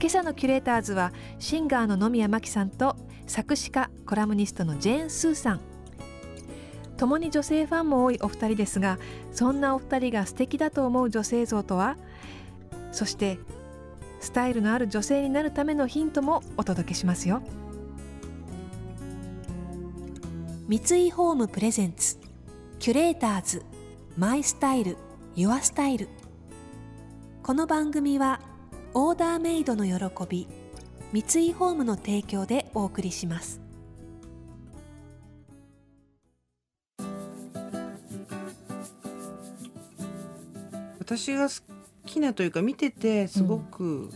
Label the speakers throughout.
Speaker 1: 今朝のキュレーターズはシンガーの野宮真紀さんと作詞家コラムニストのジェーン・スーさん。共に女性ファンも多いお二人ですがそんなお二人が素敵だと思う女性像とは？そしてスタイルのある女性になるためのヒントもお届けしますよ。三井ホームプレゼンツキュレーターズマイスタイルユアスタイル。この番組はオーダーメイドの喜び三井ホームの提供でお送りします。
Speaker 2: 私が好きなというか見ててすごく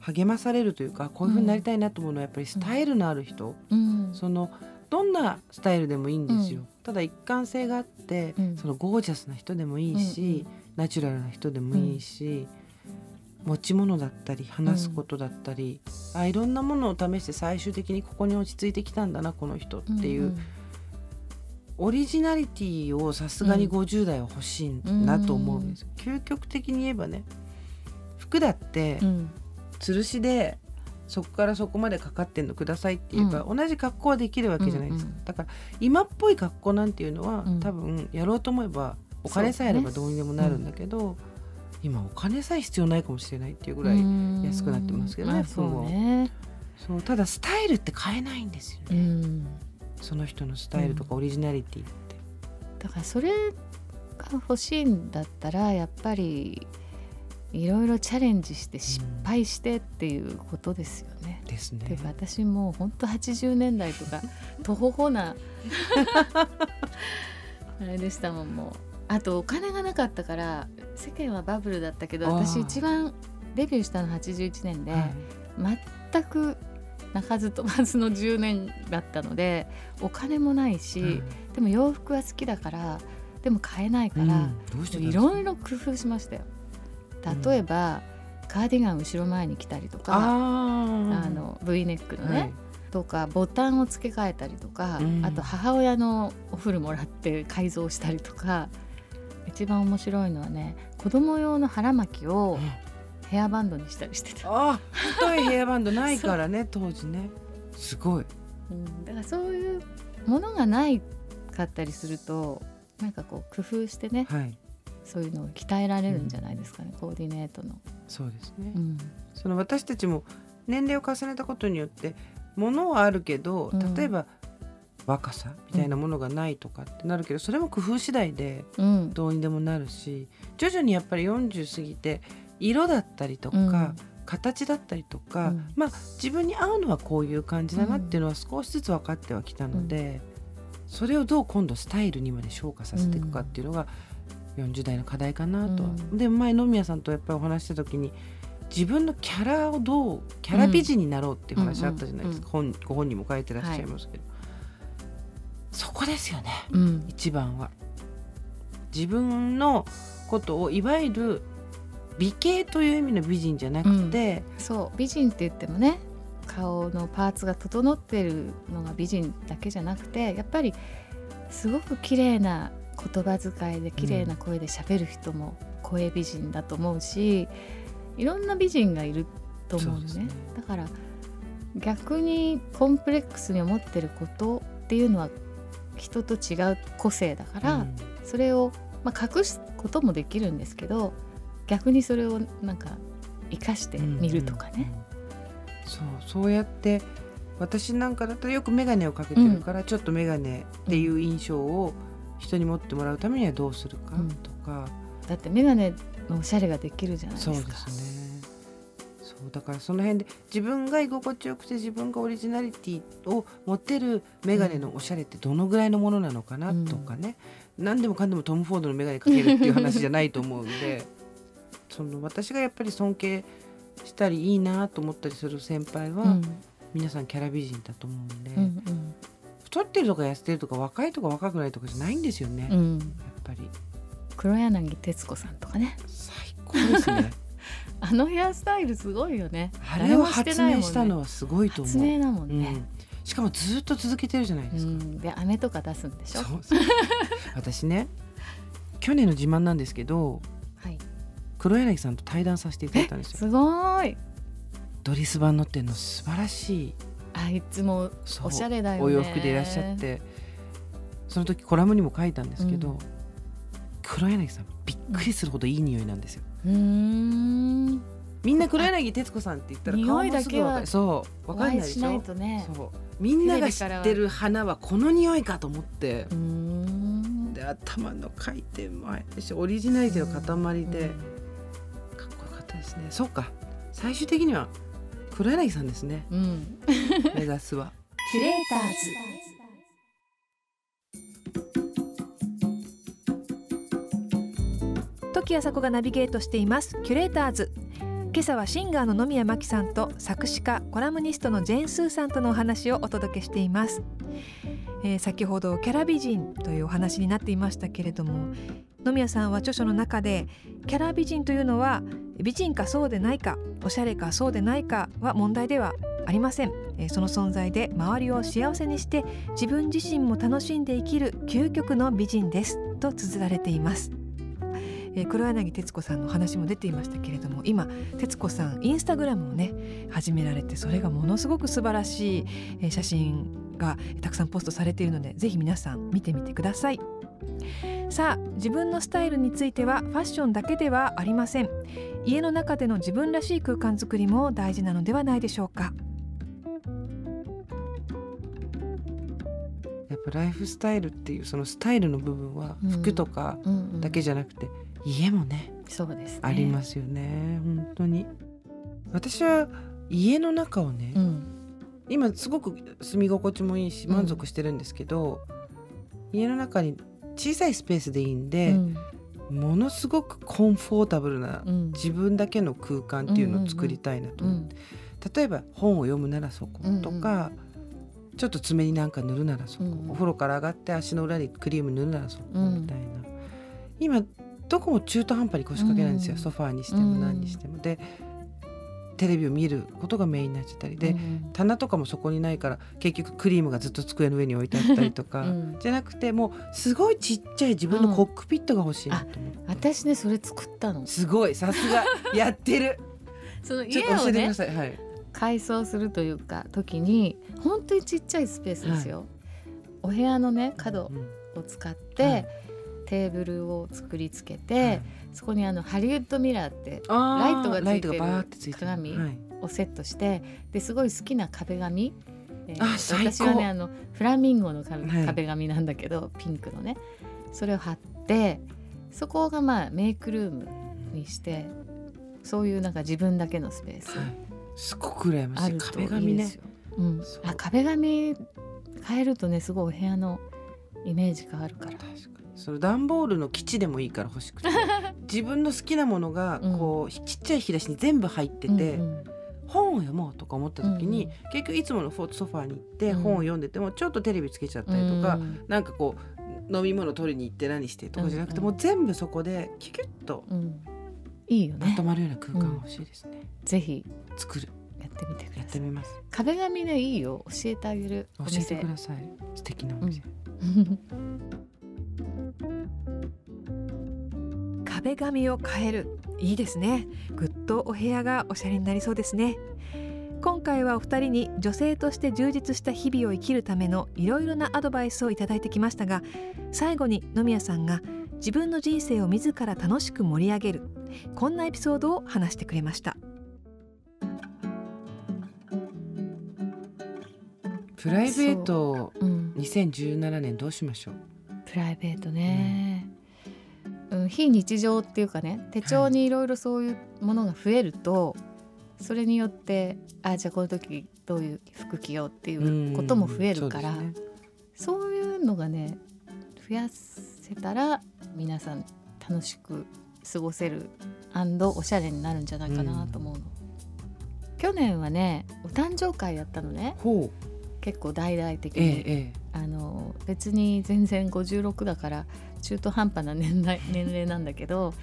Speaker 2: 励まされるというか、こういうふうになりたいなと思うのはやっぱりスタイルのある人、
Speaker 3: うん。
Speaker 2: そのどんなスタイルでもいいんですよ、
Speaker 3: うん。
Speaker 2: ただ一貫性があって、
Speaker 3: うん。
Speaker 2: そのゴージャスな人でもいいし、ナチュラルな人でもいいし、持ち物だったり話すことだったり、あいろんなものを試して最終的にここに落ち着いてきたんだなこの人っていう、オリジナリティをさすがに50代は欲しいなと思うんですよ、究極的に言えばね服だって
Speaker 3: うん。
Speaker 2: 吊るしでそこからそこまでかかってんのくださいって言えば、同じ格好はできるわけじゃないですか、
Speaker 3: うんうん
Speaker 2: だから今っぽい格好なんていうのは、
Speaker 3: うん。
Speaker 2: 多分やろうと思えばお金さえあればどうにでもなるんだけど、今お金さえ必要ないかもしれないっていうぐらい、安くなってますけどね服も。
Speaker 3: そうね。
Speaker 2: そうただスタイルって変えないんですよ
Speaker 3: う
Speaker 2: ね、
Speaker 3: ん
Speaker 2: その人のスタイルとかオリジナリティって。
Speaker 3: だからそれが欲しいんだったらやっぱりいろいろチャレンジして失敗してっていうことですよね。
Speaker 2: ですね。
Speaker 3: で私もうほんと80年代とかとほほな あれでしたもんもう。あとお金がなかったから世間はバブルだったけど私一番デビューしたの81年で、
Speaker 2: はい。
Speaker 3: 全く鳴かず飛ばずの10年だったのでお金もないし、
Speaker 2: はい。
Speaker 3: でも洋服は好きだからでも買えないから、
Speaker 2: うん。
Speaker 3: いろいろ工夫しましたよ。例えば、カーディガン後ろ前に着たりとかあの V ネックのね、
Speaker 2: はい。
Speaker 3: とかボタンを付け替えたりとか、
Speaker 2: うん。
Speaker 3: あと母親のお風呂もらって改造したりとか一番面白いのはね子供用の腹巻きをヘアバンドにしたりしてた、
Speaker 2: あ太いヘアバンドないからね 当時ね。すごい。
Speaker 3: うん、だからそういうものがないかったりするとなんかこう工夫してね
Speaker 2: はい。
Speaker 3: そういうのを鍛えられるんじゃないですかね、コーディネートの。
Speaker 2: そうですね、
Speaker 3: うん。
Speaker 2: その私たちも年齢を重ねたことによって物はあるけど
Speaker 3: うん。
Speaker 2: 例えば若さみたいなものがないとかってなるけど、それも工夫次第で
Speaker 3: うん。
Speaker 2: どうにでもなるし徐々にやっぱり40過ぎて色だったりとか、
Speaker 3: うん。
Speaker 2: 形だったりとか、
Speaker 3: うん。
Speaker 2: まあ自分に合うのはこういう感じだなっていうのは少しずつ分かってはきたので、それをどう今度スタイルにまで昇華させていくかっていうのが40代の課題かなとは。
Speaker 3: うん。
Speaker 2: で前野宮さんとやっぱりお話しした時に自分のキャラをどうキャラ美人になろうっていう話あったじゃないですか、本ご本人も書いてらっしゃいますけど、そこですよね。
Speaker 3: うん。
Speaker 2: 一番は。自分のことをいわゆる美形という意味の美人じゃなくて、
Speaker 3: そう。美人って言ってもね顔のパーツが整ってるのが美人だけじゃなくてやっぱりすごく綺麗な言葉遣いで綺麗な声で喋る人も声美人だと思うし、いろんな美人がいると思うのね。
Speaker 2: ね。
Speaker 3: だから逆にコンプレックスに思ってることっていうのは人と違う個性だから、
Speaker 2: うん。
Speaker 3: それを、まあ、隠すこともできるんですけど逆にそれをなんか生かしてみるとかね。
Speaker 2: うん。うんうんそうそうやって私なんかだとよく眼鏡をかけてるから、ちょっと眼鏡っていう印象を人に持ってもらうためにはどうするか
Speaker 3: うん。
Speaker 2: とか、
Speaker 3: だって眼鏡のおしゃれができるじゃないですか。
Speaker 2: そうですねそうだからその辺で自分が居心地よくて自分がオリジナリティを持てる眼鏡のおしゃれってどのぐらいのものなのかなとかね、何でもかんでもトム・フォードの眼鏡かけるっていう話じゃないと思うんでその私がやっぱり尊敬したりいいなと思ったりする先輩は、
Speaker 3: うん。
Speaker 2: 皆さんキャラ美人だと思うんで、
Speaker 3: うん
Speaker 2: 太ってるとか痩せてるとか若いとか若くないとかじゃないんですよね、やっ
Speaker 3: うん。うん
Speaker 2: ぱり。
Speaker 3: 黒柳徹子さんとかね。
Speaker 2: 最高ですね
Speaker 3: あのヘアスタイルすごいよね。
Speaker 2: あれを発明したの
Speaker 3: は
Speaker 2: はすごいと思う。
Speaker 3: 発明だもん
Speaker 2: うん。
Speaker 3: ね、
Speaker 2: しかもずっと続けてるじゃないですか、
Speaker 3: うん、で飴とか出すんでしょ？
Speaker 2: そう 私ね去年の自慢なんですけど
Speaker 3: はい。
Speaker 2: 黒柳さんと対談させていただいたんですよ。
Speaker 3: すごーい。
Speaker 2: ドリス版乗ってんの素晴らしい。
Speaker 3: あいつもおしゃれだよね。
Speaker 2: お洋服でいらっしゃって。その時コラムにも書いたんですけど、
Speaker 3: うん。
Speaker 2: 黒柳さんびっくりするほどいい匂いなんですよ、
Speaker 3: うーん。
Speaker 2: みんな黒柳徹子さんって言ったら顔
Speaker 3: 匂い
Speaker 2: もすぐ
Speaker 3: だけは
Speaker 2: わかるそうわ
Speaker 3: お
Speaker 2: かんない
Speaker 3: 会いしない
Speaker 2: でしょ
Speaker 3: とね。
Speaker 2: そう。みんなが知ってる花はこの匂いかと思って。
Speaker 3: うーん。
Speaker 2: で頭の回転もしオリジナリティの塊で。かっこよかったですね。そうか。最終的には黒柳さんですね。
Speaker 3: うん、うん、
Speaker 2: 目指すは。
Speaker 1: キュレーターズ時あさこがナビゲートしていますキュレーターズ。今朝はシンガーの野宮真紀さんと作詞家コラムニストのジェーン・スーさんとのお話をお届けしています、えー先ほどキャラ美人というお話になっていましたけれども野宮さんは著書の中でキャラ美人というのは美人かそうでないかおしゃれかそうでないかは問題ではありません。えーその存在で周りを幸せにして自分自身も楽しんで生きる究極の美人です。と綴られています、えー黒柳徹子さんの話も出ていましたけれども今徹子さんインスタグラムをね始められてそれがものすごく素晴らしい、えー写真がたくさんポストされているのでぜひ皆さん見てみてください。さあ自分のスタイルについてはファッションだけではありません。家の中での自分らしい空間づくりも大事なのではないでしょうか。
Speaker 2: やっぱライフスタイルっていうそのスタイルの部分は
Speaker 3: うん。
Speaker 2: 服とか
Speaker 3: うんうん。
Speaker 2: だけじゃなくて、家もね
Speaker 3: そうです、ね、
Speaker 2: ありますよね本当に。私は家の中をね、
Speaker 3: うん。
Speaker 2: 今すごく住み心地もいいし
Speaker 3: うん。
Speaker 2: 満足してるんですけど、家の中に小さいスペースでいいん
Speaker 3: う
Speaker 2: で、
Speaker 3: ん。
Speaker 2: ものすごくコンフォータブルな
Speaker 3: うん。
Speaker 2: 自分だけの空間っていうのを作りたいなと思って、例えば本を読むならそことか、ちょっと爪になんか塗るならそこ、
Speaker 3: うん。うん
Speaker 2: お風呂から上がって足の裏にクリーム塗るならそこ
Speaker 3: うん
Speaker 2: みたいな、今どこも中途半端に腰掛けないんですよ、
Speaker 3: うん。
Speaker 2: ソファーにしても何にしても。でテレビを見ることがメインになっちゃったり。で、
Speaker 3: うん。
Speaker 2: 棚とかもそこにないから結局クリームがずっと机の上に置いてあったりとか、
Speaker 3: うん。
Speaker 2: じゃなくてもうすごいちっちゃい自分のコックピットが欲しいなと思って、
Speaker 3: 私ねそれ作ったの。
Speaker 2: すごいさすが。やってる。
Speaker 3: その家をね
Speaker 2: はい、
Speaker 3: 改装するというか時に本当にちっちゃいスペースですよ、お部屋のね角
Speaker 2: うん。
Speaker 3: を使って、
Speaker 2: はい
Speaker 3: テーブルを作り付けて、
Speaker 2: はい。
Speaker 3: そこにあのハリウッドミラーってライトがついてる鏡
Speaker 2: はい。
Speaker 3: をセットしてですごい好きな壁紙、えー私はねあのフラミンゴの壁,、紙なんだけどピンクのね。それを貼ってそこがまあメイクルームにしてそういうなんか自分だけのスペース。
Speaker 2: はい。すごく羨ましい。壁紙ね。
Speaker 3: うん。あ壁紙変えるとねすごいお部屋のイメージ変わるから。
Speaker 2: 確かにその段ボールの基地でもいいから欲しくて。自分の好きなものがこう、ちっちゃい引き出しに全部入ってて、
Speaker 3: うんうん。
Speaker 2: 本を読もうとか思った時に、
Speaker 3: うん
Speaker 2: 結局いつものフォートソファーに行って
Speaker 3: うん。
Speaker 2: 本を読んでてもちょっとテレビつけちゃったりとか、
Speaker 3: うん。
Speaker 2: なんかこう飲み物取りに行って何してとかじゃなくて、
Speaker 3: うんうん。
Speaker 2: もう全部そこでキュキュッと
Speaker 3: うん。いいよね。
Speaker 2: まと。まるような空間が欲しいですね、
Speaker 3: ぜひ。
Speaker 2: 作る。
Speaker 3: やってみてく
Speaker 2: やっ
Speaker 3: ださい。
Speaker 2: てみます。
Speaker 3: 壁紙ねいいよ。教えてあげる。お
Speaker 2: 教え
Speaker 3: 店。
Speaker 2: てください。素敵なお店、
Speaker 1: 壁紙を変える。いいですね。ぐっとお部屋がおしゃれになりそうですね。今回はお二人に女性として充実した日々を生きるためのいろいろなアドバイスをいただいてきましたが最後に野宮さんが自分の人生を自ら楽しく盛り上げるこんなエピソードを話してくれました。
Speaker 2: プライベート
Speaker 3: う。ん、
Speaker 2: 2017年どうしましょう？
Speaker 3: プライベートね、うん、非日常っていうかね手帳にいろいろそういうものが増えると、それによってあじゃあこの時どういう服着ようっていうことも増えるから、
Speaker 2: うんそうね
Speaker 3: いうのがね増やせたら皆さん楽しく過ごせるおしゃれになるんじゃないかなと思うの。去年はねお誕生会やったのね。結構大々的
Speaker 2: ええ
Speaker 3: に、
Speaker 2: ええ
Speaker 3: あの別に全然56だから中途半端な年代 年齢なんだけど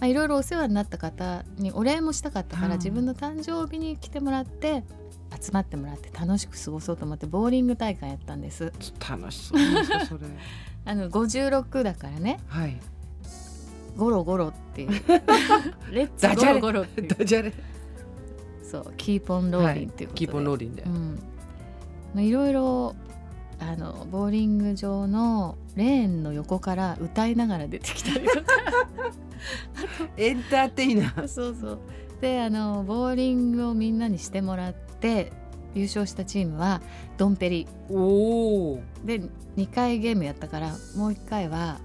Speaker 3: まあいろいろお世話になった方にお礼もしたかったか
Speaker 2: うん。
Speaker 3: ら自分の誕生日に来てもらって集まってもらって楽しく過ごそうと思ってボーリング大会やったんです。
Speaker 2: 楽しそうですよそれ。
Speaker 3: あの56だからね。
Speaker 2: はい。
Speaker 3: ゴロゴロっていう。
Speaker 2: Let's
Speaker 3: ゴロゴロっていう。
Speaker 2: ダジャレ。
Speaker 3: そう keep on rollin' っていうことで、
Speaker 2: keep on rollin' で。
Speaker 3: うん。まあ、いろいろあのボーリング場のレーンの横から歌いながら出てきたりとか。
Speaker 2: エンターテイナー。
Speaker 3: そうそう。であのボーリングをみんなにしてもらって優勝したチームはドンペリ。
Speaker 2: おお
Speaker 3: で2回ゲームやったからもう1回は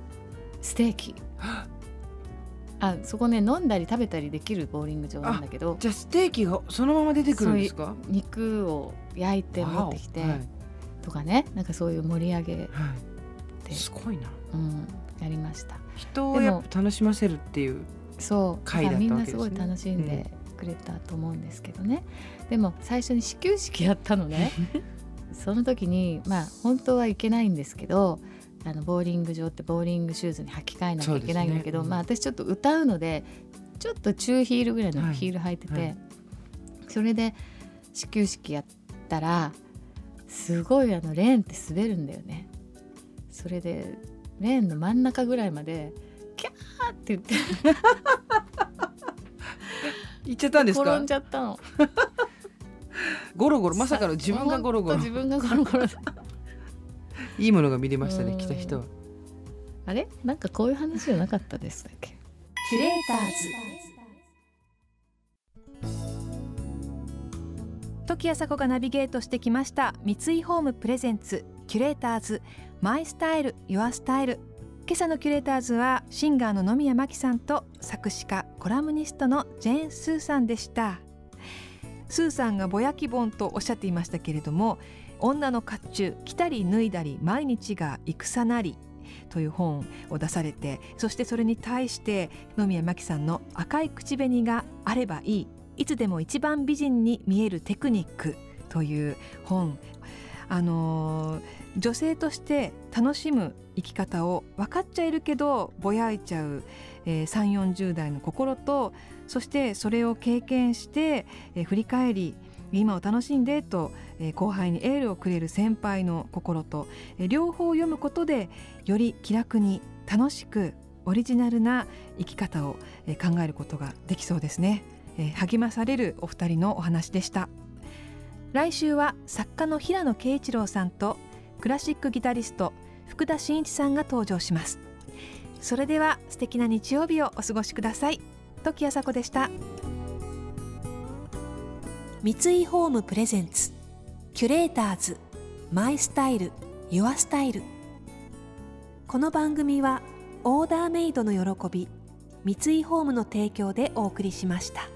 Speaker 3: ステーキ。あそこね飲んだり食べたりできるボーリング場なんだけど。
Speaker 2: じゃあステーキがそのまま出てくるんですか？
Speaker 3: 肉を焼いて持ってきて、
Speaker 2: はい
Speaker 3: とかねなんかそういう盛り上げ
Speaker 2: は
Speaker 3: で
Speaker 2: い、すごいな。
Speaker 3: うん、やりました。
Speaker 2: 人をやっぱ楽しませるっていう
Speaker 3: そう
Speaker 2: 会だった
Speaker 3: みんなすごい楽しんでくれたと思うんですけどね、でも最初に始球式やったのね。その時にまあ本当はいけないんですけどあのボーリング場ってボーリングシューズに履き替えなきゃいけないんだけど、
Speaker 2: ね。うん。
Speaker 3: まあ私ちょっと歌うのでちょっと中ヒールぐらいの
Speaker 2: はい
Speaker 3: ヒール履いてて、
Speaker 2: はい。
Speaker 3: それで始球式やったらすごいあのレーンって滑るんだよね。それでレーンの真ん中ぐらいまでキャーって言って。
Speaker 2: 行っちゃったんですか？
Speaker 3: 転んじゃったの。
Speaker 2: ゴロゴロまさかの自分がゴロゴロ。
Speaker 3: 自分がゴロゴロ
Speaker 2: いいものが見れましたね
Speaker 3: うん
Speaker 2: 来た人は。
Speaker 3: あれ？なんかこういう話じゃなかったですっけ？
Speaker 1: キュレーターズ時あさこがナビゲートしてきました三井ホームプレゼンツキュレーターズマイスタイルユアスタイル。今朝のキュレーターズはシンガーの野宮真紀さんと作詞家コラムニストのジェーン・スーさんでした。スーさんがぼやき本とおっしゃっていましたけれども女の甲冑着たり脱いだり毎日が戦なりという本を出されてそしてそれに対して野宮真紀さんの「赤い口紅があればいいいつでも一番美人に見えるテクニック」という本。あのー女性として楽しむ生き方を分かっちゃいるけどぼやいちゃう、えー、3 4 0代の心とそしてそれを経験して、えー振り返り今を楽しんでと、えー後輩にエールをくれる先輩の心と、えー両方読むことでより気楽に楽しくオリジナルな生き方をえー考えることができそうですね、えー励まされるお二人のお話でした。来週は作家の平野啓一郎さんとクラシックギタリスト福田真一さんが登場します。それでは素敵な日曜日をお過ごしください。時あさこでした。三井ホームプレゼンツキュレーターズマイスタイルユアスタイル。この番組はオーダーメイドの喜び三井ホームの提供でお送りしました。